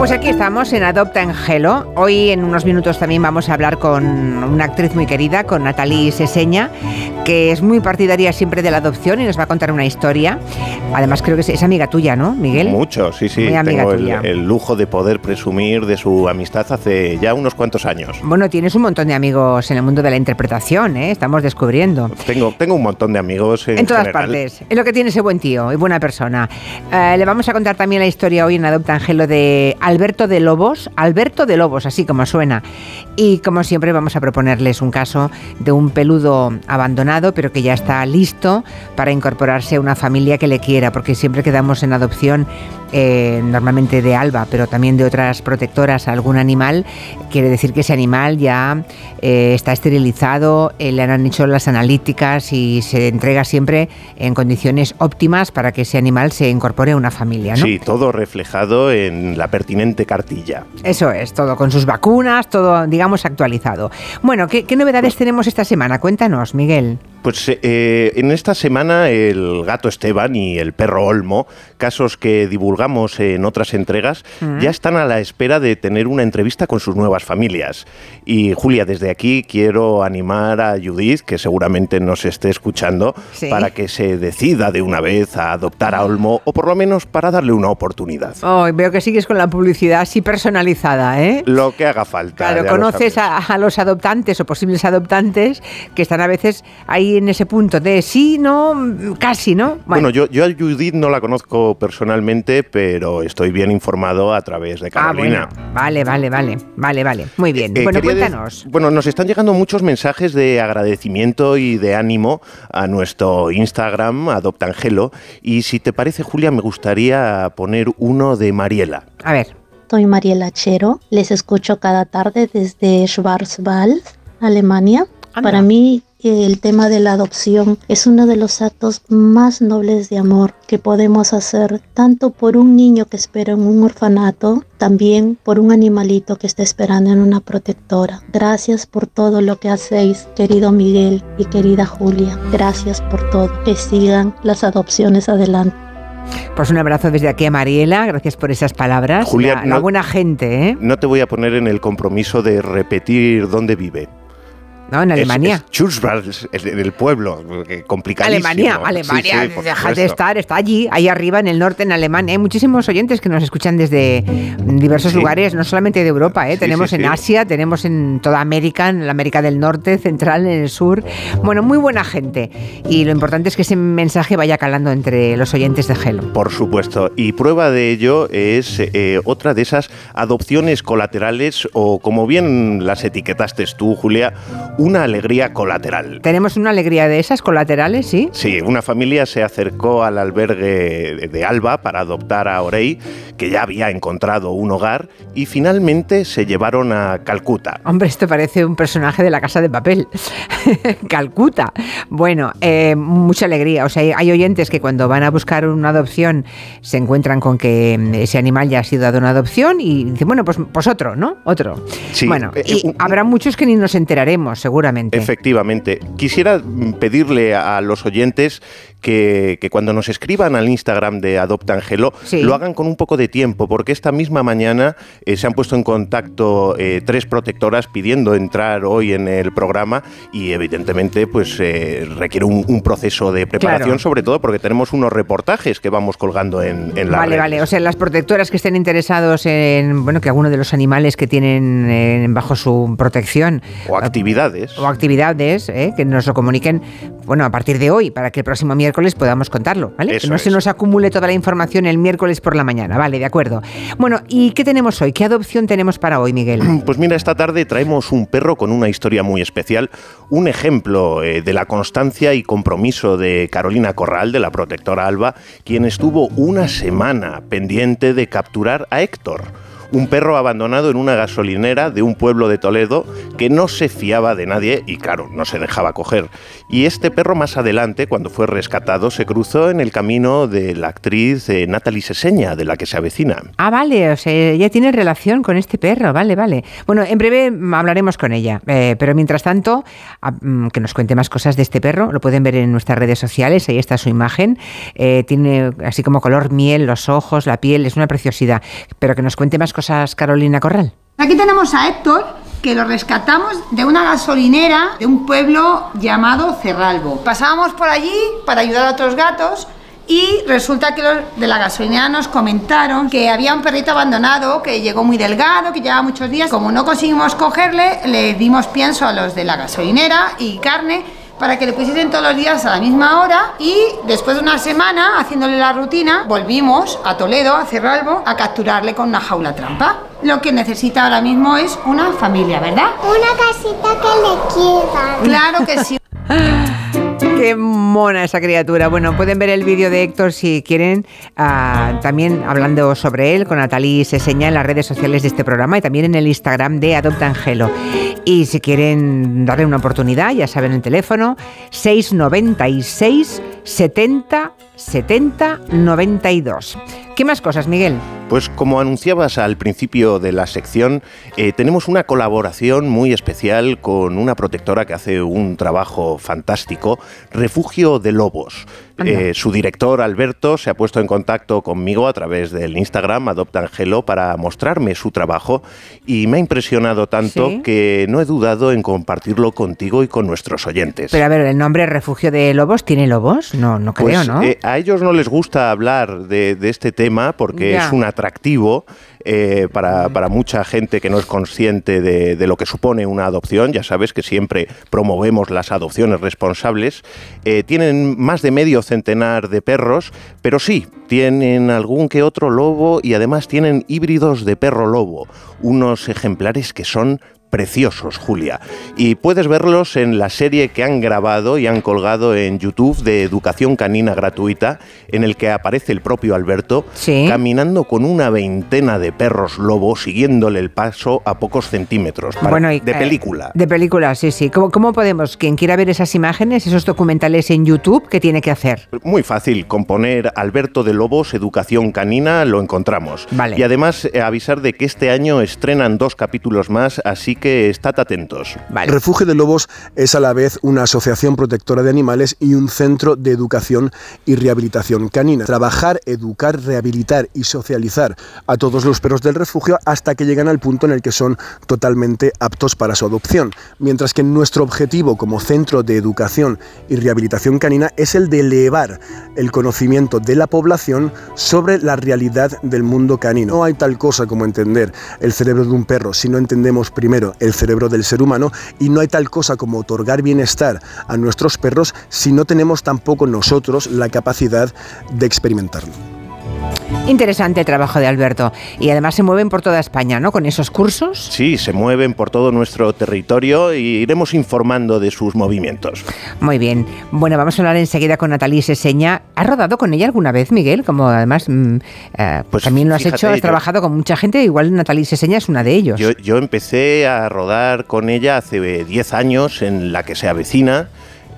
Pues aquí estamos en Adopta Angelo. Hoy en unos minutos también vamos a hablar con una actriz muy querida, con Natalie Seseña, que es muy partidaria siempre de la adopción y nos va a contar una historia. Además creo que es, amiga tuya, ¿no, Miguel? Mucho, sí, sí. Tengo el, lujo de poder presumir de su amistad hace ya unos cuantos años. Bueno, tienes un montón de amigos en el mundo de la interpretación, ¿eh? Estamos descubriendo. Tengo, tengo un montón de amigos en, en todas partes. Es lo que tiene ese buen tío y buena persona. Eh, le vamos a contar también la historia hoy en Adopta Angelo de Alberto de Lobos, Alberto de Lobos, así como suena. Y como siempre vamos a proponerles un caso de un peludo abandonado, pero que ya está listo para incorporarse a una familia que le quiera, porque siempre quedamos en adopción eh, normalmente de Alba, pero también de otras protectoras a algún animal, quiere decir que ese animal ya eh, está esterilizado, eh, le han hecho las analíticas y se entrega siempre en condiciones óptimas para que ese animal se incorpore a una familia. ¿no? Sí, todo reflejado en la pertinente cartilla. Eso es, todo con sus vacunas, todo, digamos, actualizado. Bueno, ¿qué, qué novedades tenemos esta semana? Cuéntanos, Miguel. Pues eh, en esta semana el gato Esteban y el perro Olmo, casos que divulgamos en otras entregas, mm. ya están a la espera de tener una entrevista con sus nuevas familias. Y Julia, desde aquí quiero animar a Judith, que seguramente nos esté escuchando, para que se decida de una vez a adoptar a Olmo o por lo menos para darle una oportunidad. Oh, veo que sigues con la publicidad así personalizada, ¿eh? Lo que haga falta. Claro, conoces a, a los adoptantes o posibles adoptantes que están a veces ahí en ese punto de sí, no, casi, ¿no? Bueno, yo, yo a Judith no la conozco personalmente, pero estoy bien informado a través de ah, Carolina. Vale, vale, vale, vale, vale. Muy bien. Eh, bueno, cuéntanos. Bueno, nos están llegando muchos mensajes de agradecimiento y de ánimo a nuestro Instagram, Adoptangelo. Y si te parece, Julia, me gustaría poner uno de Mariela. A ver. Soy Mariela Chero, les escucho cada tarde desde Schwarzwald, Alemania. Para mí el tema de la adopción es uno de los actos más nobles de amor que podemos hacer, tanto por un niño que espera en un orfanato, también por un animalito que está esperando en una protectora. Gracias por todo lo que hacéis, querido Miguel y querida Julia. Gracias por todo. Que sigan las adopciones adelante. Pues un abrazo desde aquí a Mariela, gracias por esas palabras. Julia, la, buena gente, ¿eh? No te voy a poner en el compromiso de repetir dónde vive. ¿No? En Alemania. Es, en el pueblo, complicadísimo. Alemania, Alemania, deja de estar, está allí, ahí arriba en el norte, en Alemania. Hay muchísimos oyentes que nos escuchan desde diversos lugares, no solamente de Europa, ¿eh? tenemos en Asia, tenemos en toda América, en la América del Norte, Central, en el Sur. Bueno, muy buena gente. Y lo importante es que ese mensaje vaya calando entre los oyentes de Hello. Por supuesto. Y prueba de ello es eh, otra de esas adopciones colaterales, o como bien las etiquetaste tú, Julia, una alegría colateral. ¿Tenemos una alegría de esas colaterales, sí? Sí, una familia se acercó al albergue de Alba para adoptar a Orey, que ya había encontrado un hogar, y finalmente se llevaron a Calcuta. Hombre, esto parece un personaje de la casa de papel. Calcuta. Bueno, eh, mucha alegría. O sea, hay oyentes que cuando van a buscar una adopción se encuentran con que ese animal ya ha sido dado una adopción y dicen, bueno, pues, pues otro, ¿no? Otro. Sí, bueno, eh, y habrá muchos que ni nos enteraremos, seguramente. Efectivamente. Quisiera pedirle a los oyentes que, cuando nos escriban al Instagram de Adopta Angelo lo hagan con un poco de tiempo, porque esta misma mañana eh, se han puesto en contacto eh, tres protectoras pidiendo entrar hoy en el programa y evidentemente pues eh, requiere un, proceso de preparación, sobre todo porque tenemos unos reportajes que vamos colgando en, en la Vale, vale, o sea, las protectoras que estén interesados en, bueno, que alguno de los animales que tienen bajo su protección. O actividades. O actividades, que nos lo comuniquen, bueno, a partir de hoy, para que el próximo miércoles miércoles podamos contarlo, ¿vale? que no se nos acumule toda la información el miércoles por la mañana, vale, de acuerdo. Bueno, ¿y qué tenemos hoy? ¿Qué adopción tenemos para hoy, Miguel? Pues mira, esta tarde traemos un perro con una historia muy especial, un ejemplo eh, de la constancia y compromiso de Carolina Corral, de la protectora Alba, quien estuvo una semana pendiente de capturar a Héctor un perro abandonado en una gasolinera de un pueblo de Toledo que no se fiaba de nadie y claro, no se dejaba coger. Y este perro más adelante, cuando fue rescatado, se cruzó en el camino de la actriz eh, Natalie Seseña, de la que se avecina. Ah, vale, o sea, ya tiene relación con este perro, vale, vale. Bueno, en breve hablaremos con ella, eh, pero mientras tanto, mm, que nos cuente más cosas de este perro, lo pueden ver en nuestras redes sociales, ahí está su imagen, eh, tiene así como color miel, los ojos, la piel, es una preciosidad, pero que nos cuente más cosas Carolina Corral? Aquí tenemos a Héctor, que lo rescatamos de una gasolinera de un pueblo llamado Cerralbo. Pasábamos por allí para ayudar a otros gatos y resulta que los de la gasolinera nos comentaron que había un perrito abandonado que llegó muy delgado, que llevaba muchos días. Como no conseguimos cogerle, le dimos pienso a los de la gasolinera y carne para que le pusiesen todos los días a la misma hora y después de una semana haciéndole la rutina volvimos a Toledo, a Cerralbo, a capturarle con una jaula trampa. Lo que necesita ahora mismo es una familia, ¿verdad? Una casita que le quieran. Claro que sí. Qué mona esa criatura. Bueno, pueden ver el vídeo de Héctor si quieren, ah, también hablando sobre él con Natalie Seseña en las redes sociales de este programa y también en el Instagram de Adopta Angelo. Y si quieren darle una oportunidad, ya saben el teléfono 696 70 70 92. ¿Qué más cosas, Miguel? Pues como anunciabas al principio de la sección, eh, tenemos una colaboración muy especial con una protectora que hace un trabajo fantástico, Refugio de Lobos. Eh, su director, Alberto, se ha puesto en contacto conmigo a través del Instagram Adopta Angelo para mostrarme su trabajo y me ha impresionado tanto que no he dudado en compartirlo contigo y con nuestros oyentes. Pero a ver, ¿el nombre Refugio de Lobos tiene lobos? No, no creo, pues, ¿no? Eh, a ellos no les gusta hablar de, este tema porque es un atractivo eh, para, mucha gente que no es consciente de, lo que supone una adopción. Ya sabes que siempre promovemos las adopciones responsables. Eh, tienen más de medio centenar de perros, pero sí, tienen algún que otro lobo y además tienen híbridos de perro lobo, unos ejemplares que son preciosos, Julia. Y puedes verlos en la serie que han grabado y han colgado en YouTube de Educación Canina Gratuita, en el que aparece el propio Alberto caminando con una veintena de perros lobos, siguiéndole el paso a pocos centímetros. de eh, película. de película, sí, sí. ¿Cómo, ¿Cómo, podemos, quien quiera ver esas imágenes, esos documentales en YouTube, qué tiene que hacer? Muy fácil, con poner Alberto de Lobos, Educación Canina, lo encontramos. Vale. Y además eh, avisar de que este año estrenan dos capítulos más, así que estad atentos. Refugio de Lobos es a la vez una asociación protectora de animales y un centro de educación y rehabilitación canina. Trabajar, educar, rehabilitar y socializar a todos los perros del refugio hasta que llegan al punto en el que son totalmente aptos para su adopción. Mientras que nuestro objetivo como centro de educación y rehabilitación canina es el de elevar el conocimiento de la población sobre la realidad del mundo canino. No hay tal cosa como entender el cerebro de un perro si no entendemos primero el cerebro del ser humano y no hay tal cosa como otorgar bienestar a nuestros perros si no tenemos tampoco nosotros la capacidad de experimentarlo. Interesante el trabajo de Alberto. Y además se mueven por toda España, ¿no? Con esos cursos. Sí, se mueven por todo nuestro territorio y iremos informando de sus movimientos. Muy bien. Bueno, vamos a hablar enseguida con Natalie Seseña. ¿Has rodado con ella alguna vez, Miguel? Como además mm, eh, pues también lo has hecho, has trabajado con mucha gente, igual Natalie Seseña es una de ellos. Yo, yo empecé a rodar con ella hace 10 años en la que se avecina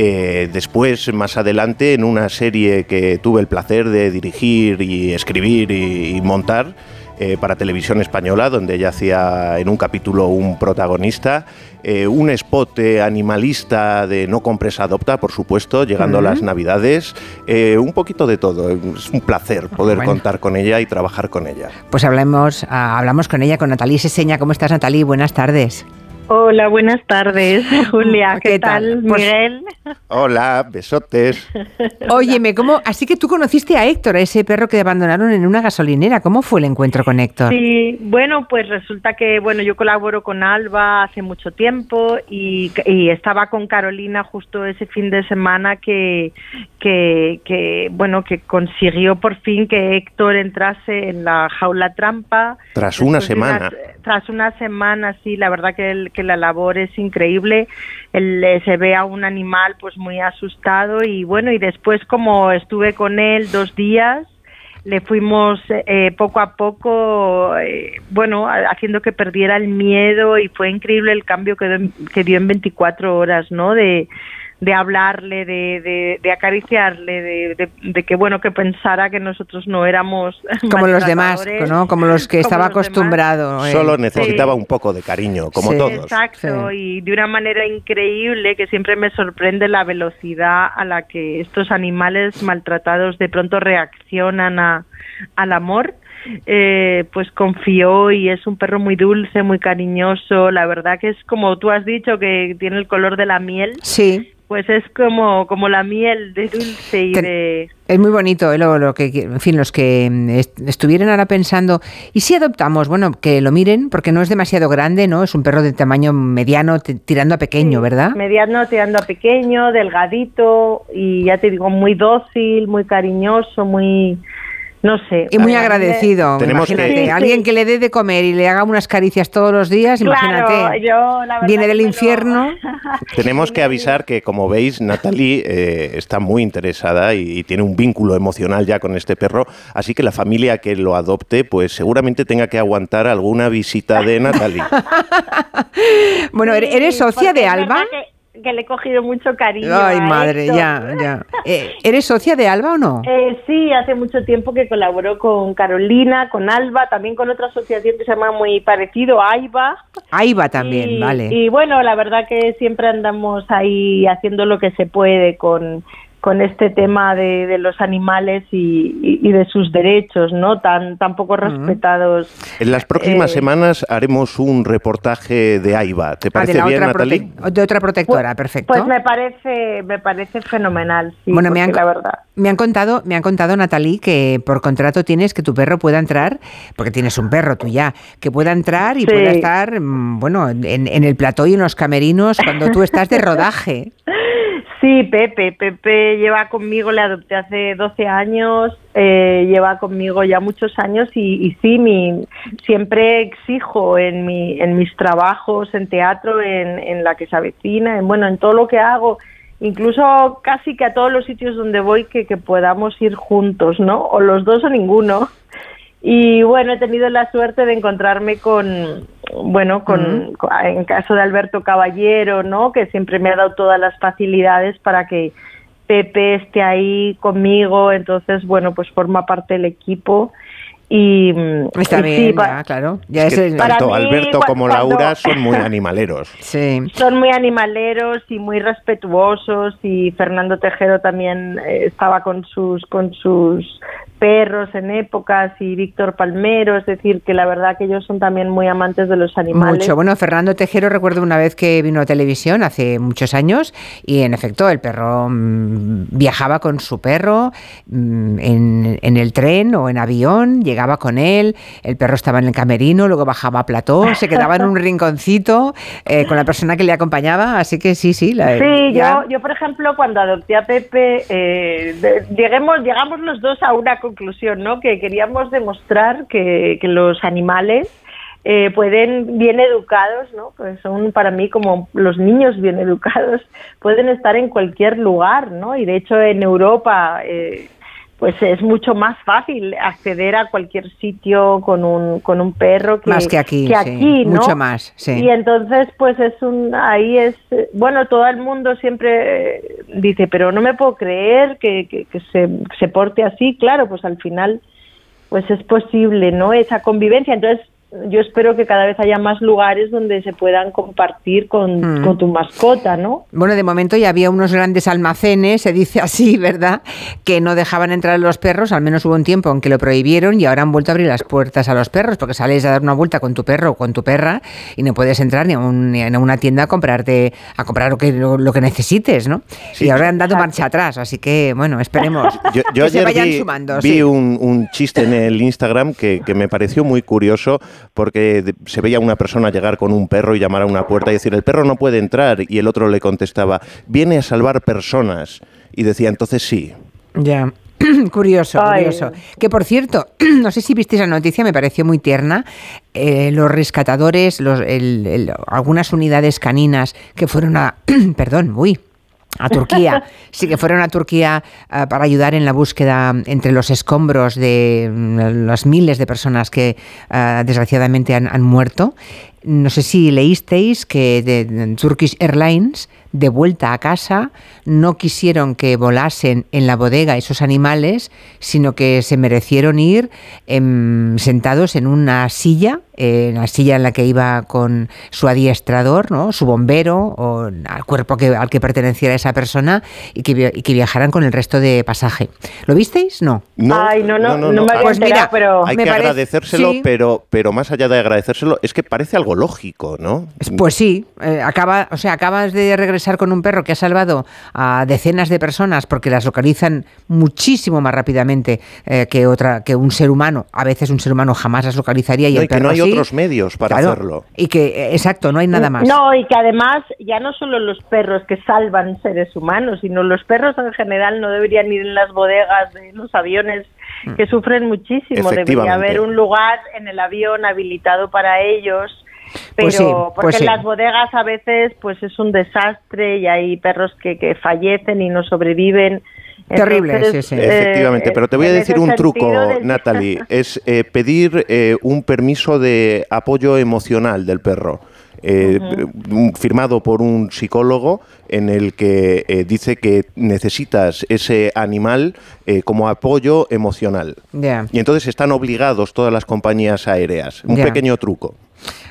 eh, después, más adelante, en una serie que tuve el placer de dirigir y escribir y, montar, eh, para televisión española, donde ella hacía en un capítulo un protagonista, eh, un spot animalista de No compres adopta, por supuesto, llegando a las navidades, un poquito de todo. Es un placer poder contar con ella y trabajar con ella. Pues hablamos, ah, hablamos con ella, con Natalie Seseña. ¿Cómo estás, Natalie? Buenas tardes. Hola, buenas tardes, Julia. ¿Qué, tal, pues Miguel? Hola, besotes. Óyeme, ¿cómo? Así que tú conociste a Héctor, a ese perro que abandonaron en una gasolinera. ¿Cómo fue el encuentro con Héctor? Sí, bueno, pues resulta que, bueno, yo colaboro con Alba hace mucho tiempo y, estaba con Carolina justo ese fin de semana que, que, bueno, que consiguió por fin que Héctor entrase en la jaula trampa. Tras una semana. Tras una semana, sí, la verdad que el que la labor es increíble. Eh, se ve a un animal pues muy asustado y bueno, y después como estuve con él dos días, le fuimos eh, poco a poco, eh, bueno, haciendo que perdiera el miedo y fue increíble el cambio que, que dio en 24 horas, ¿no? De, de hablarle, de, de, acariciarle, de, de, que bueno que pensara que nosotros no éramos como los demás, ¿no? Como los que estaba acostumbrado. Eh. Solo necesitaba un poco de cariño, como todos. Exacto, y de una manera increíble que siempre me sorprende la velocidad a la que estos animales maltratados de pronto reaccionan a, al amor eh, pues confió y es un perro muy dulce, muy cariñoso. La verdad que es como tú has dicho que tiene el color de la miel. Sí pues es como, como la miel de dulce y de... Es muy bonito, ¿eh? lo, que, en fin, los que mm, estuvieran ahora pensando, ¿y si adoptamos? Bueno, que lo miren, porque no es demasiado grande, ¿no? Es un perro de tamaño mediano, tirando a pequeño, ¿verdad? Mediano, tirando a pequeño, delgadito, y ya te digo, muy dócil, muy cariñoso, muy no sé. Y muy agradecido, imagínate. Alguien que le dé de comer y le haga unas caricias todos los días, imagínate. viene del infierno. Tenemos que avisar que, como veis, Natalie eh, está muy interesada y, tiene un vínculo emocional ya con este perro, así que la familia que lo adopte, pues seguramente tenga que aguantar alguna visita de Natalie. bueno, ¿eres socia de Alba? que le he cogido mucho cariño. Ay, madre, ya, ya. Eh, ¿Eres socia de Alba o no? Eh, sí, hace mucho tiempo que colaboró con Carolina, con Alba, también con otra asociación que se llama muy parecido, AIBA. AIBA también, vale. Y bueno, la verdad que siempre andamos ahí haciendo lo que se puede con con este tema de, los animales y, de sus derechos, ¿no? Tan, tan poco respetados. En las próximas eh, semanas haremos un reportaje de AIBA. ¿Te ah, parece bien, Natalie? De otra protectora, pues, perfecto. Pues me parece, me parece fenomenal, sí, bueno, me han, la verdad. Me han contado, me han contado, Natalie, que por contrato tienes que tu perro pueda entrar, porque tienes un perro tú ya, que pueda entrar y pueda estar, mm, bueno, en, en el plató y en los camerinos cuando tú estás de rodaje. Sí, Pepe. Pepe lleva conmigo, le adopté hace 12 años, eh, lleva conmigo ya muchos años y, sí, mi, siempre exijo en, mi, en mis trabajos, en teatro, en, la que se avecina, en, bueno, en todo lo que hago, incluso casi que a todos los sitios donde voy que podamos ir juntos, ¿no? O los dos o ninguno. Y bueno, he tenido la suerte de encontrarme con, bueno, con, en caso de Alberto Caballero, ¿no? Que siempre me ha dado todas las facilidades para que Pepe esté ahí conmigo, entonces, bueno, pues forma parte del equipo y, Está bien, claro. tanto Alberto como Laura son muy animaleros. Sí. Son muy animaleros y muy respetuosos y Fernando Tejero también eh, estaba con sus con sus perros en épocas y Víctor Palmero, es decir, que la verdad que ellos son también muy amantes de los animales. Mucho. Bueno, Fernando Tejero recuerdo una vez que vino a televisión hace muchos años y en efecto el perro mm, viajaba con su perro mm, en, en el tren o en avión, llegaba con él, el perro estaba en el camerino, luego bajaba a plató, se quedaba en un rinconcito eh, con la persona que le acompañaba, así que sí, sí. La, sí, yo, yo por ejemplo cuando adopté a Pepe, eh, lleguemos, llegamos los dos a una conclusión, ¿no? Que queríamos demostrar que, que los animales eh, pueden, bien educados, ¿no? Pues son para mí como los niños bien educados, pueden estar en cualquier lugar, ¿no? Y de hecho en Europa eh, pues es mucho más fácil acceder a cualquier sitio con un, con un perro que, más que aquí, aquí ¿no? mucho más. Sí. Y entonces, pues es un, ahí es, bueno, todo el mundo siempre eh, dice, pero no me puedo creer que, que, que se, se porte así. Claro, pues al final, pues es posible, ¿no? Esa convivencia. Entonces, yo espero que cada vez haya más lugares donde se puedan compartir con, mm. tu mascota, ¿no? Bueno, de momento ya había unos grandes almacenes, se dice así, ¿verdad? Que no dejaban entrar los perros, al menos hubo un tiempo en que lo prohibieron y ahora han vuelto a abrir las puertas a los perros, porque sales a dar una vuelta con tu perro o con tu perra y no puedes entrar ni a, una tienda a comprarte, a comprar lo que, lo, que necesites, ¿no? y ahora han dado marcha atrás, así que, bueno, esperemos yo, que se vayan vi, sumando. Vi un, chiste en el Instagram que, que me pareció muy curioso porque se veía una persona llegar con un perro y llamar a una puerta y decir, el perro no puede entrar, y el otro le contestaba, viene a salvar personas, y decía, entonces sí. Ya. curioso, curioso. Que por cierto, no sé si viste esa noticia, me pareció muy tierna. Eh, los rescatadores, los, algunas unidades caninas que fueron a. perdón, uy, a Turquía. Sí que fueron a Turquía eh, para ayudar en la búsqueda entre los escombros de mm, las miles de personas que eh, desgraciadamente han, muerto. No sé si leísteis que de, Turkish Airlines de vuelta a casa, no quisieron que volasen en la bodega esos animales, sino que se merecieron ir em, sentados en una silla en la silla en la que iba con su adiestrador, ¿no? su bombero, o al cuerpo que, al que perteneciera esa persona, y que, y que viajaran con el resto de pasaje. ¿Lo visteis? No. No, Ay, no, no, no, me había Pues mira, pero... Hay Me que parece- agradecérselo, sí. pero, pero más allá de agradecérselo, es que parece algo lógico, ¿no? Pues sí, eh, acaba, o sea, acabas de regresar con un perro que ha salvado a decenas de personas porque las localizan muchísimo más rápidamente eh, que otra, que un ser humano. A veces un ser humano jamás las localizaría y No, el y que perro no hay sí. otros medios para Claro, hacerlo. Y que, eh, exacto, no hay nada más. No, y que además ya no solo los perros que salvan seres humanos, sino los perros en general no deberían ir en las bodegas de los aviones que sufren muchísimo. Debería haber un lugar en el avión habilitado para ellos. Pero Pues sí, porque pues sí. en las bodegas a veces pues es un desastre y hay perros que, que fallecen y no sobreviven. Terrible, Entonces, sí, sí. eh, Efectivamente, pero te voy a decir un truco, de- Natalie, es eh, pedir eh, un permiso de apoyo emocional del perro. Eh, un- firmado por un psicólogo en el que eh, dice que necesitas ese animal eh, como apoyo emocional. Ya. Y entonces están obligados todas las compañías aéreas. Un Ya. pequeño truco.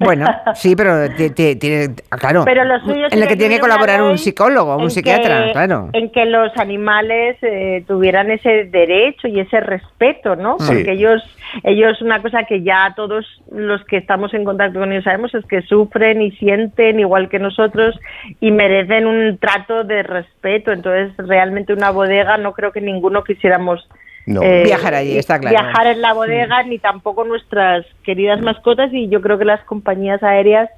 Bueno, sí, pero ti- ti- tiene, claro, Pero lo suyo en el sería que tiene que colaborar un psicólogo, un psiquiatra, que- claro. En que los animales eh, tuvieran ese derecho y ese respeto, ¿no? Sí. Porque ellos, ellos una cosa que ya todos los que estamos en contacto con ellos sabemos es que sufren y sienten igual que nosotros y merecen un trato de respeto. Entonces, realmente una bodega no creo que ninguno quisiéramos No. Viajar allí, está claro. Viajar en la bodega, ni tampoco nuestras queridas mascotas, y yo creo que las compañías aéreas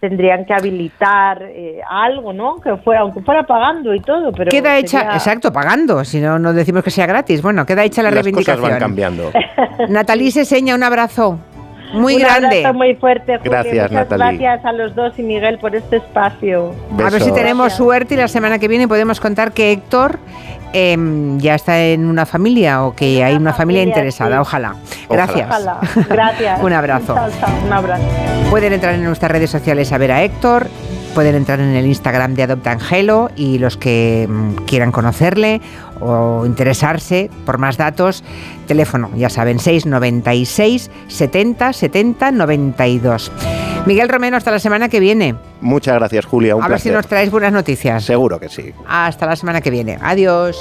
tendrían que habilitar eh, algo, ¿no? Que fuera, aunque fuera pagando y todo, pero Queda hecha, exacto, pagando, si no, no decimos que sea gratis. Bueno, queda hecha la Las cosas reivindicación. van cambiando. Seseña, un abrazo muy Un grande. abrazo muy fuerte, Julio. Gracias, Muchas Natalie. gracias a los dos y Miguel por este espacio. A ver si tenemos suerte y la semana que viene podemos contar que Héctor em, ya está en una familia o que hay una familia familia, interesada. sí. Ojalá. Gracias. Ojalá. Gracias. Un abrazo. Un abrazo. Pueden entrar en nuestras redes sociales a ver a Héctor, pueden entrar en el Instagram de Adopta Angelo y los que mm, quieran conocerle o interesarse por más datos, teléfono, ya saben, 696 70 70 92. Miguel Romero, hasta la semana que viene. Muchas gracias, Julia. Un a ver si nos traes buenas noticias. Seguro que sí. Hasta la semana que viene. Adiós.